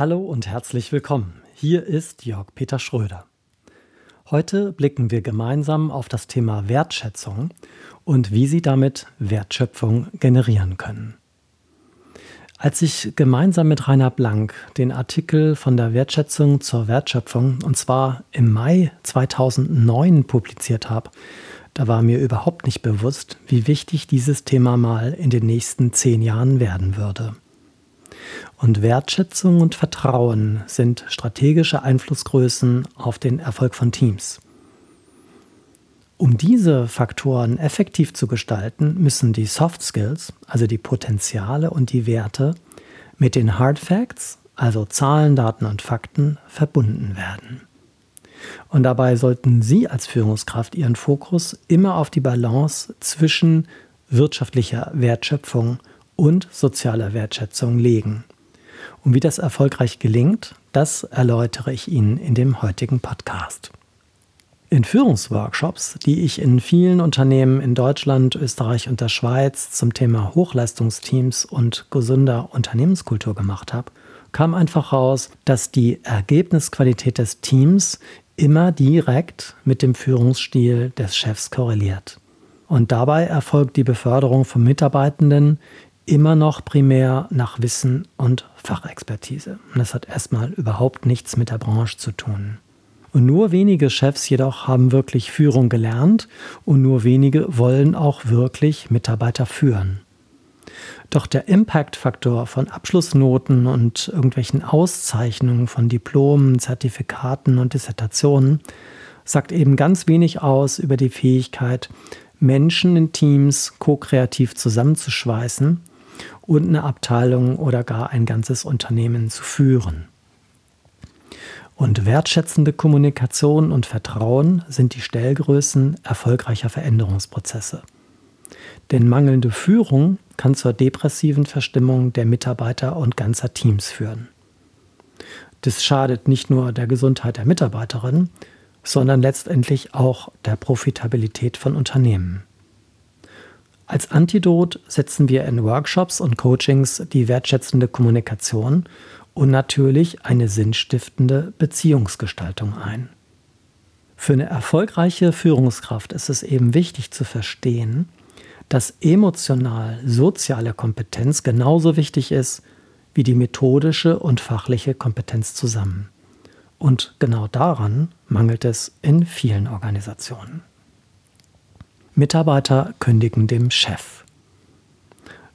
Hallo und herzlich willkommen. Hier ist Jörg Peter Schröder. Heute blicken wir gemeinsam auf das Thema Wertschätzung und wie Sie damit Wertschöpfung generieren können. Als ich gemeinsam mit Rainer Blank den Artikel von der Wertschätzung zur Wertschöpfung, und zwar im Mai 2009 publiziert habe, da war mir überhaupt nicht bewusst, wie wichtig dieses Thema mal in den nächsten zehn Jahren werden würde. Und Wertschätzung und Vertrauen sind strategische Einflussgrößen auf den Erfolg von Teams. Um diese Faktoren effektiv zu gestalten, müssen die Soft Skills, also die Potenziale und die Werte, mit den Hard Facts, also Zahlen, Daten und Fakten, verbunden werden. Und dabei sollten Sie als Führungskraft Ihren Fokus immer auf die Balance zwischen wirtschaftlicher Wertschöpfung und sozialer Wertschätzung legen. Und wie das erfolgreich gelingt, das erläutere ich Ihnen in dem heutigen Podcast. In Führungsworkshops, die ich in vielen Unternehmen in Deutschland, Österreich und der Schweiz zum Thema Hochleistungsteams und gesunder Unternehmenskultur gemacht habe, kam einfach raus, dass die Ergebnisqualität des Teams immer direkt mit dem Führungsstil des Chefs korreliert. Und dabei erfolgt die Beförderung von Mitarbeitenden immer noch primär nach Wissen und Fachexpertise. Und das hat erstmal überhaupt nichts mit der Branche zu tun. Und nur wenige Chefs jedoch haben wirklich Führung gelernt und nur wenige wollen auch wirklich Mitarbeiter führen. Doch der Impact-Faktor von Abschlussnoten und irgendwelchen Auszeichnungen von Diplomen, Zertifikaten und Dissertationen sagt eben ganz wenig aus über die Fähigkeit, Menschen in Teams ko-kreativ zusammenzuschweißen und eine Abteilung oder gar ein ganzes Unternehmen zu führen. Und wertschätzende Kommunikation und Vertrauen sind die Stellgrößen erfolgreicher Veränderungsprozesse. Denn mangelnde Führung kann zur depressiven Verstimmung der Mitarbeiter und ganzer Teams führen. Das schadet nicht nur der Gesundheit der Mitarbeiterin, sondern letztendlich auch der Profitabilität von Unternehmen. Als Antidot setzen wir in Workshops und Coachings die wertschätzende Kommunikation und natürlich eine sinnstiftende Beziehungsgestaltung ein. Für eine erfolgreiche Führungskraft ist es eben wichtig zu verstehen, dass emotional-soziale Kompetenz genauso wichtig ist wie die methodische und fachliche Kompetenz zusammen. Und genau daran mangelt es in vielen Organisationen. Mitarbeiter kündigen dem Chef.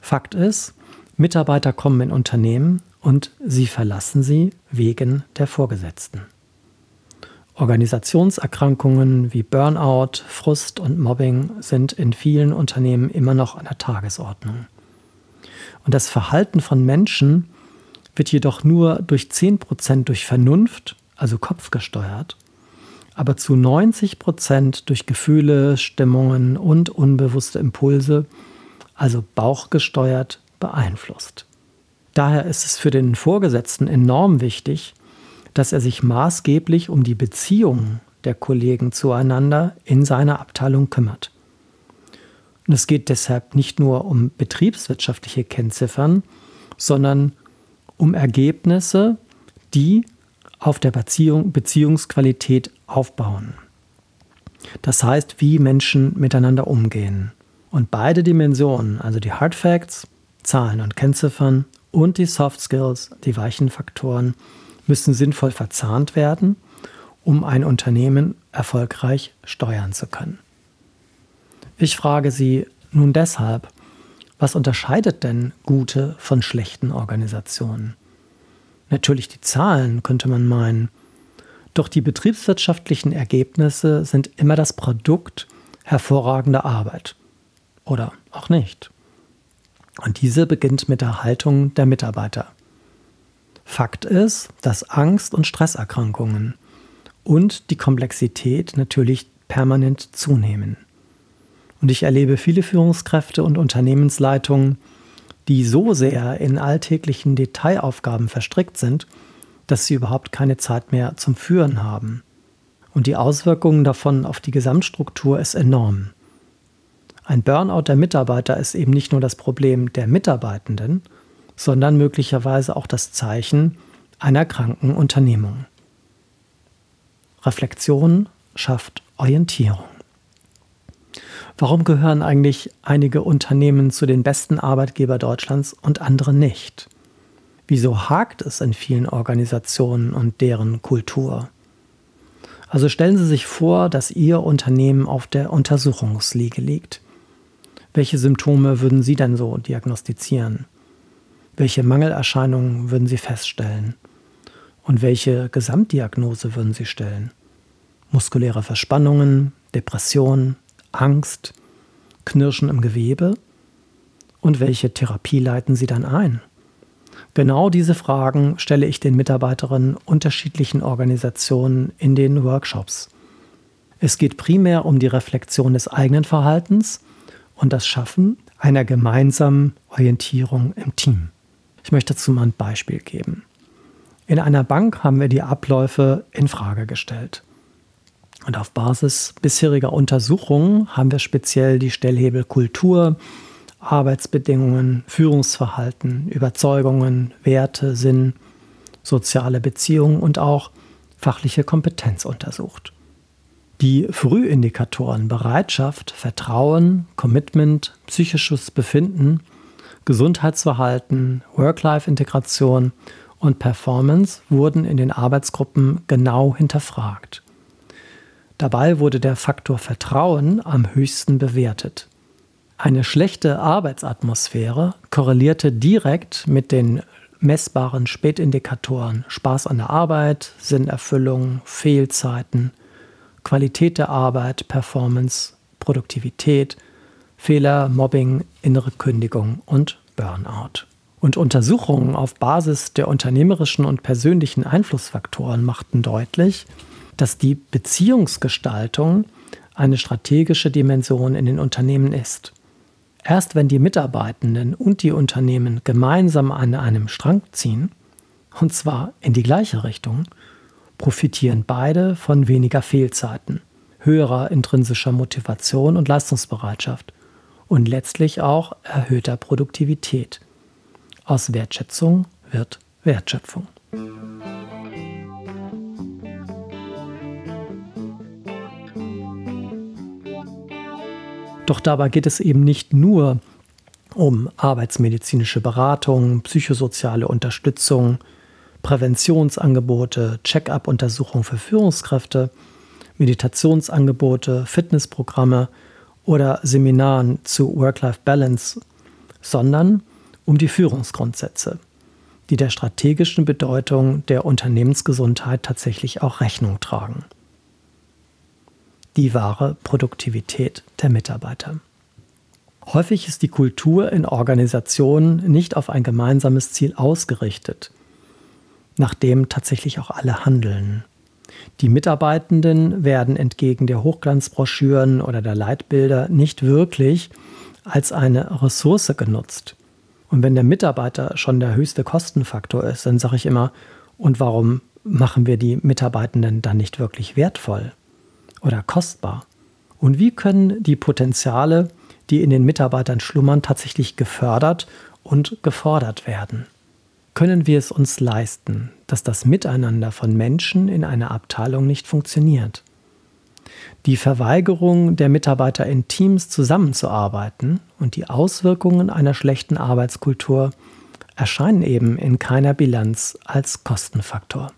Fakt ist, Mitarbeiter kommen in Unternehmen und sie verlassen sie wegen der Vorgesetzten. Organisationserkrankungen wie Burnout, Frust und Mobbing sind in vielen Unternehmen immer noch an der Tagesordnung. Und das Verhalten von Menschen wird jedoch nur durch 10% durch Vernunft, also Kopf gesteuert, aber zu 90 Prozent durch Gefühle, Stimmungen und unbewusste Impulse, also bauchgesteuert, beeinflusst. Daher ist es für den Vorgesetzten enorm wichtig, dass er sich maßgeblich um die Beziehungen der Kollegen zueinander in seiner Abteilung kümmert. Und es geht deshalb nicht nur um betriebswirtschaftliche Kennziffern, sondern um Ergebnisse, die auf der Beziehung, Beziehungsqualität aufbauen. Das heißt, wie Menschen miteinander umgehen. Und beide Dimensionen, also die Hard Facts, Zahlen und Kennziffern und die Soft Skills, die weichen Faktoren, müssen sinnvoll verzahnt werden, um ein Unternehmen erfolgreich steuern zu können. Ich frage Sie nun deshalb, was unterscheidet denn gute von schlechten Organisationen? Natürlich die Zahlen, könnte man meinen. Doch die betriebswirtschaftlichen Ergebnisse sind immer das Produkt hervorragender Arbeit. Oder auch nicht. Und diese beginnt mit der Haltung der Mitarbeiter. Fakt ist, dass Angst- und Stresserkrankungen und die Komplexität natürlich permanent zunehmen. Und ich erlebe viele Führungskräfte und Unternehmensleitungen, die so sehr in alltäglichen Detailaufgaben verstrickt sind, dass sie überhaupt keine Zeit mehr zum Führen haben. Und die Auswirkungen davon auf die Gesamtstruktur ist enorm. Ein Burnout der Mitarbeiter ist eben nicht nur das Problem der Mitarbeitenden, sondern möglicherweise auch das Zeichen einer kranken Unternehmung. Reflexion schafft Orientierung. Warum gehören eigentlich einige Unternehmen zu den besten Arbeitgeber Deutschlands und andere nicht? Wieso hakt es in vielen Organisationen und deren Kultur? Also stellen Sie sich vor, dass Ihr Unternehmen auf der Untersuchungsliege liegt. Welche Symptome würden Sie denn so diagnostizieren? Welche Mangelerscheinungen würden Sie feststellen? Und welche Gesamtdiagnose würden Sie stellen? Muskuläre Verspannungen, Depression, Angst, Knirschen im Gewebe? Und welche Therapie leiten Sie dann ein? Genau diese Fragen stelle ich den Mitarbeiterinnen unterschiedlichen Organisationen in den Workshops. Es geht primär um die Reflexion des eigenen Verhaltens und das Schaffen einer gemeinsamen Orientierung im Team. Ich möchte dazu mal ein Beispiel geben. In einer Bank haben wir die Abläufe in Frage gestellt. Und auf Basis bisheriger Untersuchungen haben wir speziell die Stellhebel Kultur, Arbeitsbedingungen, Führungsverhalten, Überzeugungen, Werte, Sinn, soziale Beziehungen und auch fachliche Kompetenz untersucht. Die Frühindikatoren Bereitschaft, Vertrauen, Commitment, psychisches Befinden, Gesundheitsverhalten, Work-Life-Integration und Performance wurden in den Arbeitsgruppen genau hinterfragt. Dabei wurde der Faktor Vertrauen am höchsten bewertet. Eine schlechte Arbeitsatmosphäre korrelierte direkt mit den messbaren Spätindikatoren Spaß an der Arbeit, Sinnerfüllung, Fehlzeiten, Qualität der Arbeit, Performance, Produktivität, Fehler, Mobbing, innere Kündigung und Burnout. Und Untersuchungen auf Basis der unternehmerischen und persönlichen Einflussfaktoren machten deutlich, dass die Beziehungsgestaltung eine strategische Dimension in den Unternehmen ist. Erst wenn die Mitarbeitenden und die Unternehmen gemeinsam an einem Strang ziehen, und zwar in die gleiche Richtung, profitieren beide von weniger Fehlzeiten, höherer intrinsischer Motivation und Leistungsbereitschaft und letztlich auch erhöhter Produktivität. Aus Wertschätzung wird Wertschöpfung. Doch dabei geht es eben nicht nur um arbeitsmedizinische Beratung, psychosoziale Unterstützung, Präventionsangebote, Check-up-Untersuchungen für Führungskräfte, Meditationsangebote, Fitnessprogramme oder Seminaren zu Work-Life-Balance, sondern um die Führungsgrundsätze, die der strategischen Bedeutung der Unternehmensgesundheit tatsächlich auch Rechnung tragen. Die wahre Produktivität der Mitarbeiter. Häufig ist die Kultur in Organisationen nicht auf ein gemeinsames Ziel ausgerichtet nach dem tatsächlich auch alle handeln. Die Mitarbeitenden werden entgegen der Hochglanzbroschüren oder der Leitbilder nicht wirklich als eine Ressource genutzt. Und wenn der Mitarbeiter schon der höchste Kostenfaktor ist, dann sage ich immer, und warum machen wir die Mitarbeitenden dann nicht wirklich wertvoll oder kostbar? Und wie können die Potenziale, die in den Mitarbeitern schlummern, tatsächlich gefördert und gefordert werden? können wir es uns leisten, dass das Miteinander von Menschen in einer Abteilung nicht funktioniert. Die Verweigerung der Mitarbeiter in Teams zusammenzuarbeiten und die Auswirkungen einer schlechten Arbeitskultur erscheinen eben in keiner Bilanz als Kostenfaktor.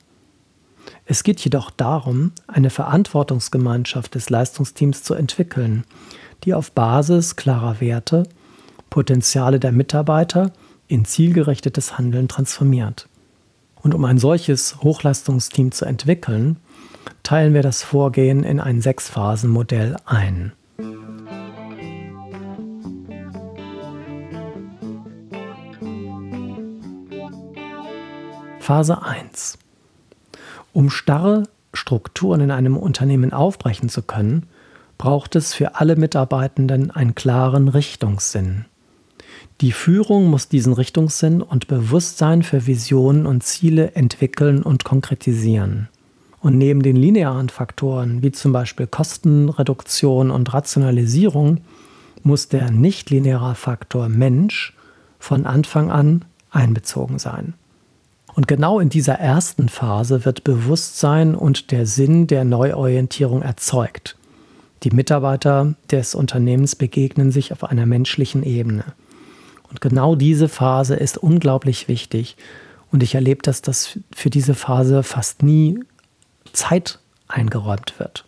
Es geht jedoch darum, eine Verantwortungsgemeinschaft des Leistungsteams zu entwickeln, die auf Basis klarer Werte Potenziale der Mitarbeiter in zielgerichtetes Handeln transformiert. Und um ein solches Hochleistungsteam zu entwickeln, teilen wir das Vorgehen in ein Sechsphasenmodell ein. Phase 1 um starre Strukturen in einem Unternehmen aufbrechen zu können, braucht es für alle Mitarbeitenden einen klaren Richtungssinn. Die Führung muss diesen Richtungssinn und Bewusstsein für Visionen und Ziele entwickeln und konkretisieren. Und neben den linearen Faktoren wie zum Beispiel Kostenreduktion und Rationalisierung muss der nichtlineare Faktor Mensch von Anfang an einbezogen sein. Und genau in dieser ersten Phase wird Bewusstsein und der Sinn der Neuorientierung erzeugt. Die Mitarbeiter des Unternehmens begegnen sich auf einer menschlichen Ebene. Und genau diese Phase ist unglaublich wichtig. Und ich erlebe, dass das für diese Phase fast nie Zeit eingeräumt wird.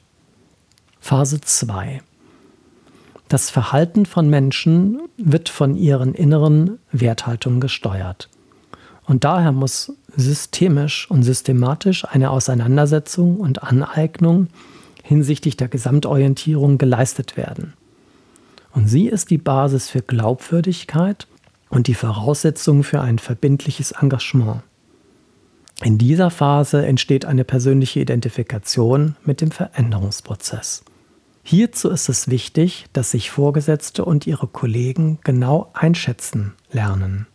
Phase 2. Das Verhalten von Menschen wird von ihren inneren Werthaltungen gesteuert. Und daher muss systemisch und systematisch eine Auseinandersetzung und Aneignung hinsichtlich der Gesamtorientierung geleistet werden. Und sie ist die Basis für Glaubwürdigkeit und die Voraussetzung für ein verbindliches Engagement. In dieser Phase entsteht eine persönliche Identifikation mit dem Veränderungsprozess. Hierzu ist es wichtig, dass sich Vorgesetzte und ihre Kollegen genau einschätzen lernen.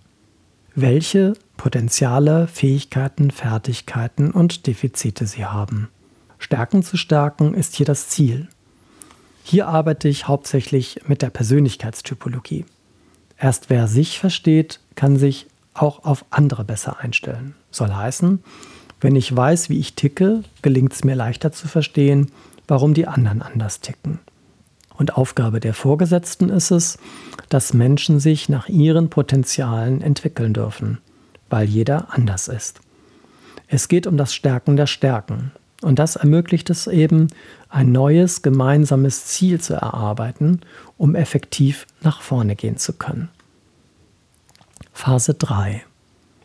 Welche Potenziale, Fähigkeiten, Fertigkeiten und Defizite sie haben. Stärken zu stärken ist hier das Ziel. Hier arbeite ich hauptsächlich mit der Persönlichkeitstypologie. Erst wer sich versteht, kann sich auch auf andere besser einstellen. Soll heißen, wenn ich weiß, wie ich ticke, gelingt es mir leichter zu verstehen, warum die anderen anders ticken. Und Aufgabe der Vorgesetzten ist es, dass Menschen sich nach ihren Potenzialen entwickeln dürfen, weil jeder anders ist. Es geht um das Stärken der Stärken, und das ermöglicht es eben, ein neues gemeinsames Ziel zu erarbeiten, um effektiv nach vorne gehen zu können. Phase 3.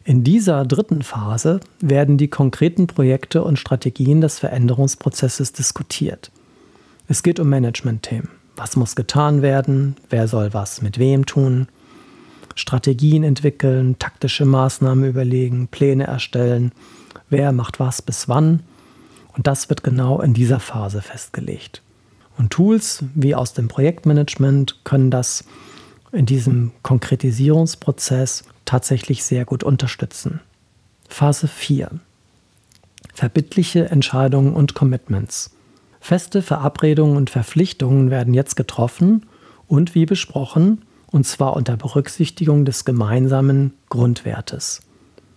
In dieser dritten Phase werden die konkreten Projekte und Strategien des Veränderungsprozesses diskutiert. Es geht um Management-Themen. Was muss getan werden? Wer soll was mit wem tun? Strategien entwickeln, taktische Maßnahmen überlegen, Pläne erstellen. Wer macht was bis wann? Und das wird genau in dieser Phase festgelegt. Und Tools wie aus dem Projektmanagement können das in diesem Konkretisierungsprozess tatsächlich sehr gut unterstützen. Phase 4. Verbindliche Entscheidungen und Commitments. Feste Verabredungen und Verpflichtungen werden jetzt getroffen und wie besprochen, und zwar unter Berücksichtigung des gemeinsamen Grundwertes.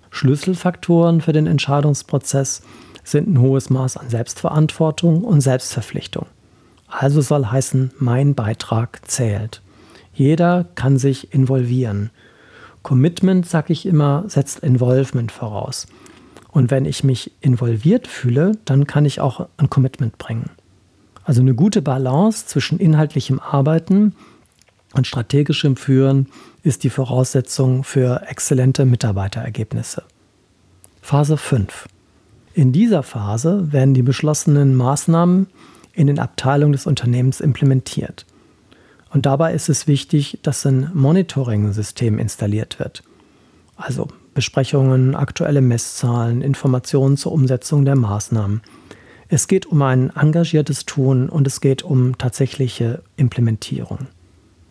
Schlüsselfaktoren für den Entscheidungsprozess sind ein hohes Maß an Selbstverantwortung und Selbstverpflichtung. Also soll heißen, mein Beitrag zählt. Jeder kann sich involvieren. Commitment, sag ich immer, setzt Involvement voraus. Und wenn ich mich involviert fühle, dann kann ich auch ein Commitment bringen. Also eine gute Balance zwischen inhaltlichem Arbeiten und strategischem Führen ist die Voraussetzung für exzellente Mitarbeiterergebnisse. Phase 5. In dieser Phase werden die beschlossenen Maßnahmen in den Abteilungen des Unternehmens implementiert. Und dabei ist es wichtig, dass ein Monitoring-System installiert wird. Also Besprechungen, aktuelle Messzahlen, Informationen zur Umsetzung der Maßnahmen. Es geht um ein engagiertes Tun und es geht um tatsächliche Implementierung.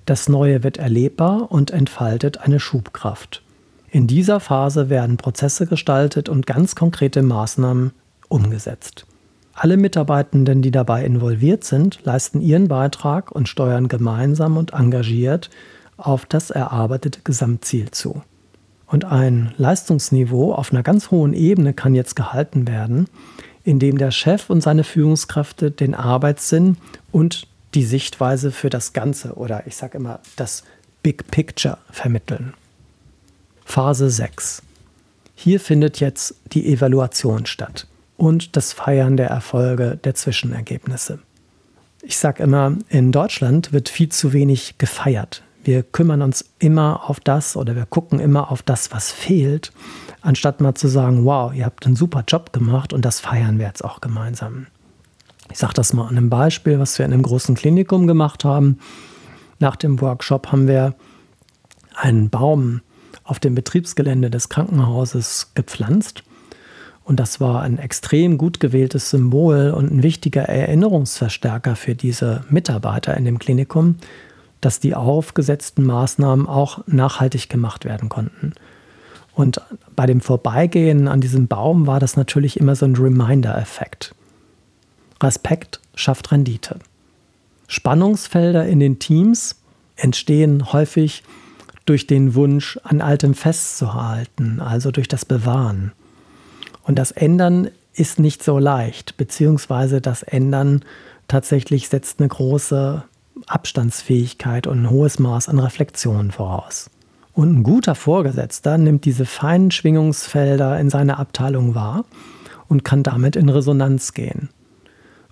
Das Neue wird erlebbar und entfaltet eine Schubkraft. In dieser Phase werden Prozesse gestaltet und ganz konkrete Maßnahmen umgesetzt. Alle Mitarbeitenden, die dabei involviert sind, leisten ihren Beitrag und steuern gemeinsam und engagiert auf das erarbeitete Gesamtziel zu. Und ein Leistungsniveau auf einer ganz hohen Ebene kann jetzt gehalten werden, indem der Chef und seine Führungskräfte den Arbeitssinn und die Sichtweise für das Ganze oder ich sage immer das Big Picture vermitteln. Phase 6. Hier findet jetzt die Evaluation statt und das Feiern der Erfolge der Zwischenergebnisse. Ich sage immer, in Deutschland wird viel zu wenig gefeiert. Wir kümmern uns immer auf das oder wir gucken immer auf das, was fehlt, anstatt mal zu sagen, wow, ihr habt einen super Job gemacht und das feiern wir jetzt auch gemeinsam. Ich sage das mal an einem Beispiel, was wir in einem großen Klinikum gemacht haben. Nach dem Workshop haben wir einen Baum auf dem Betriebsgelände des Krankenhauses gepflanzt Und das war ein extrem gut gewähltes Symbol und ein wichtiger Erinnerungsverstärker für diese Mitarbeiter in dem Klinikum, dass die aufgesetzten Maßnahmen auch nachhaltig gemacht werden konnten. Und bei dem Vorbeigehen an diesem Baum war das natürlich immer so ein Reminder-Effekt. Respekt schafft Rendite. Spannungsfelder in den Teams entstehen häufig durch den Wunsch, an Altem festzuhalten, also durch das Bewahren. Und das Ändern ist nicht so leicht, beziehungsweise das Ändern tatsächlich setzt eine große Abstandsfähigkeit und ein hohes Maß an Reflexion voraus. Und ein guter Vorgesetzter nimmt diese feinen Schwingungsfelder in seiner Abteilung wahr und kann damit in Resonanz gehen.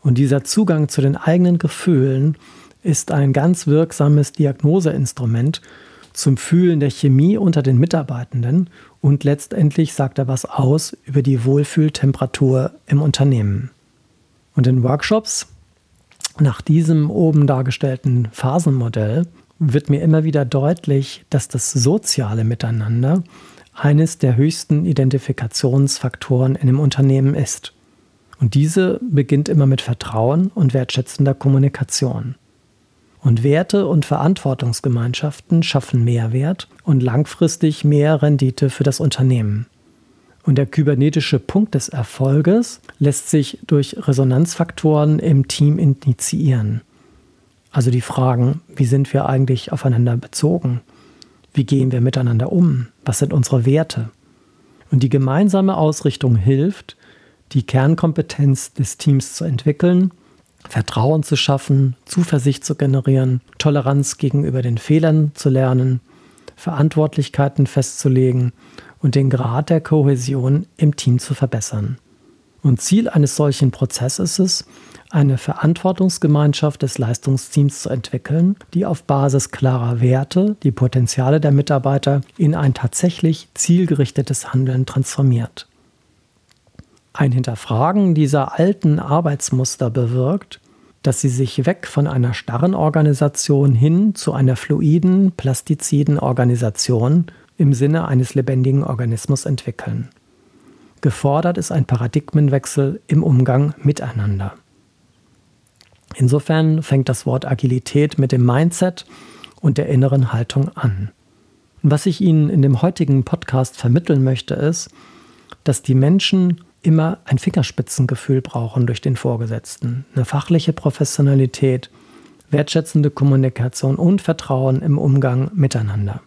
Und dieser Zugang zu den eigenen Gefühlen ist ein ganz wirksames Diagnoseinstrument zum Fühlen der Chemie unter den Mitarbeitenden und letztendlich sagt er was aus über die Wohlfühltemperatur im Unternehmen. Und in Workshops nach diesem oben dargestellten Phasenmodell wird mir immer wieder deutlich, dass das soziale Miteinander eines der höchsten Identifikationsfaktoren in einem Unternehmen ist. Und diese beginnt immer mit Vertrauen und wertschätzender Kommunikation. Und Werte und Verantwortungsgemeinschaften schaffen Mehrwert und langfristig mehr Rendite für das Unternehmen. Und der kybernetische Punkt des Erfolges lässt sich durch Resonanzfaktoren im Team initiieren. Also die Fragen, wie sind wir eigentlich aufeinander bezogen? Wie gehen wir miteinander um? Was sind unsere Werte? Und die gemeinsame Ausrichtung hilft, die Kernkompetenz des Teams zu entwickeln, Vertrauen zu schaffen, Zuversicht zu generieren, Toleranz gegenüber den Fehlern zu lernen, Verantwortlichkeiten festzulegen und den Grad der Kohäsion im Team zu verbessern. Und Ziel eines solchen Prozesses ist es, eine Verantwortungsgemeinschaft des Leistungsteams zu entwickeln, die auf Basis klarer Werte die Potenziale der Mitarbeiter in ein tatsächlich zielgerichtetes Handeln transformiert. Ein Hinterfragen dieser alten Arbeitsmuster bewirkt, dass sie sich weg von einer starren Organisation hin zu einer fluiden, plastiziden Organisation im Sinne eines lebendigen Organismus entwickeln. Gefordert ist ein Paradigmenwechsel im Umgang miteinander. Insofern fängt das Wort Agilität mit dem Mindset und der inneren Haltung an. was ich Ihnen in dem heutigen Podcast vermitteln möchte, ist, dass die Menschen immer ein Fingerspitzengefühl brauchen durch den Vorgesetzten, eine fachliche Professionalität, wertschätzende Kommunikation und Vertrauen im Umgang miteinander.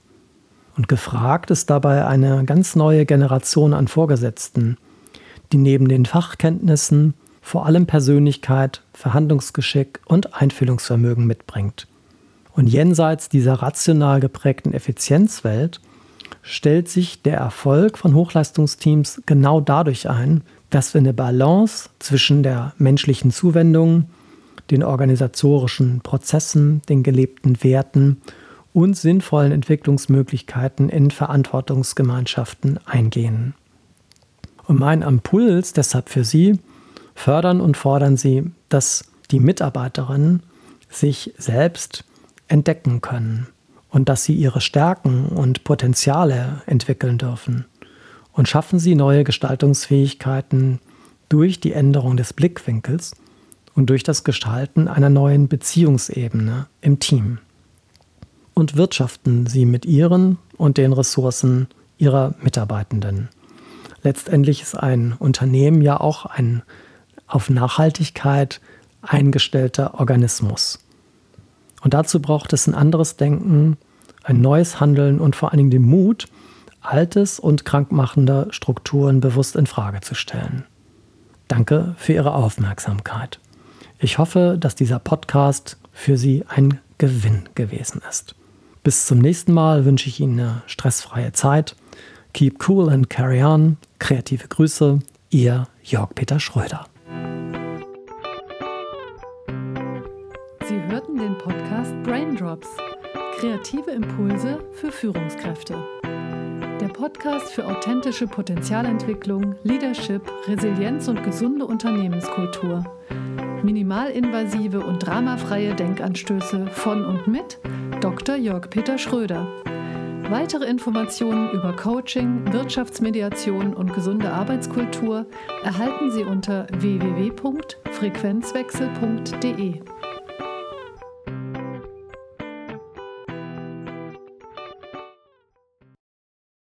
Und gefragt ist dabei eine ganz neue Generation an Vorgesetzten, die neben den Fachkenntnissen vor allem Persönlichkeit, Verhandlungsgeschick und Einfühlungsvermögen mitbringt. Und jenseits dieser rational geprägten Effizienzwelt stellt sich der Erfolg von Hochleistungsteams genau dadurch ein, dass wir eine Balance zwischen der menschlichen Zuwendung, den organisatorischen Prozessen, den gelebten Werten und sinnvollen Entwicklungsmöglichkeiten in Verantwortungsgemeinschaften eingehen. Und mein Impuls deshalb für Sie, fördern und fordern Sie, dass die Mitarbeiterinnen sich selbst entdecken können und dass sie ihre Stärken und Potenziale entwickeln dürfen. Und schaffen sie neue Gestaltungsfähigkeiten durch die Änderung des Blickwinkels und durch das Gestalten einer neuen Beziehungsebene im Team. Und wirtschaften sie mit ihren und den Ressourcen ihrer Mitarbeitenden. Letztendlich ist ein Unternehmen ja auch ein auf Nachhaltigkeit eingestellter Organismus. Und dazu braucht es ein anderes Denken, ein neues Handeln und vor allen Dingen den Mut, altes und krankmachende Strukturen bewusst in Frage zu stellen. Danke für Ihre Aufmerksamkeit. Ich hoffe, dass dieser Podcast für Sie ein Gewinn gewesen ist. Bis zum nächsten Mal wünsche ich Ihnen eine stressfreie Zeit. Keep cool and carry on. Kreative Grüße, Ihr Jörg-Peter Schröder. Sie hörten den Podcast Braindrops. Kreative Impulse für Führungskräfte. Der Podcast für authentische Potenzialentwicklung, Leadership, Resilienz und gesunde Unternehmenskultur. Minimalinvasive und dramafreie Denkanstöße von und mit Dr. Jörg Peter Schröder. Weitere Informationen über Coaching, Wirtschaftsmediation und gesunde Arbeitskultur erhalten Sie unter www.frequenzwechsel.de.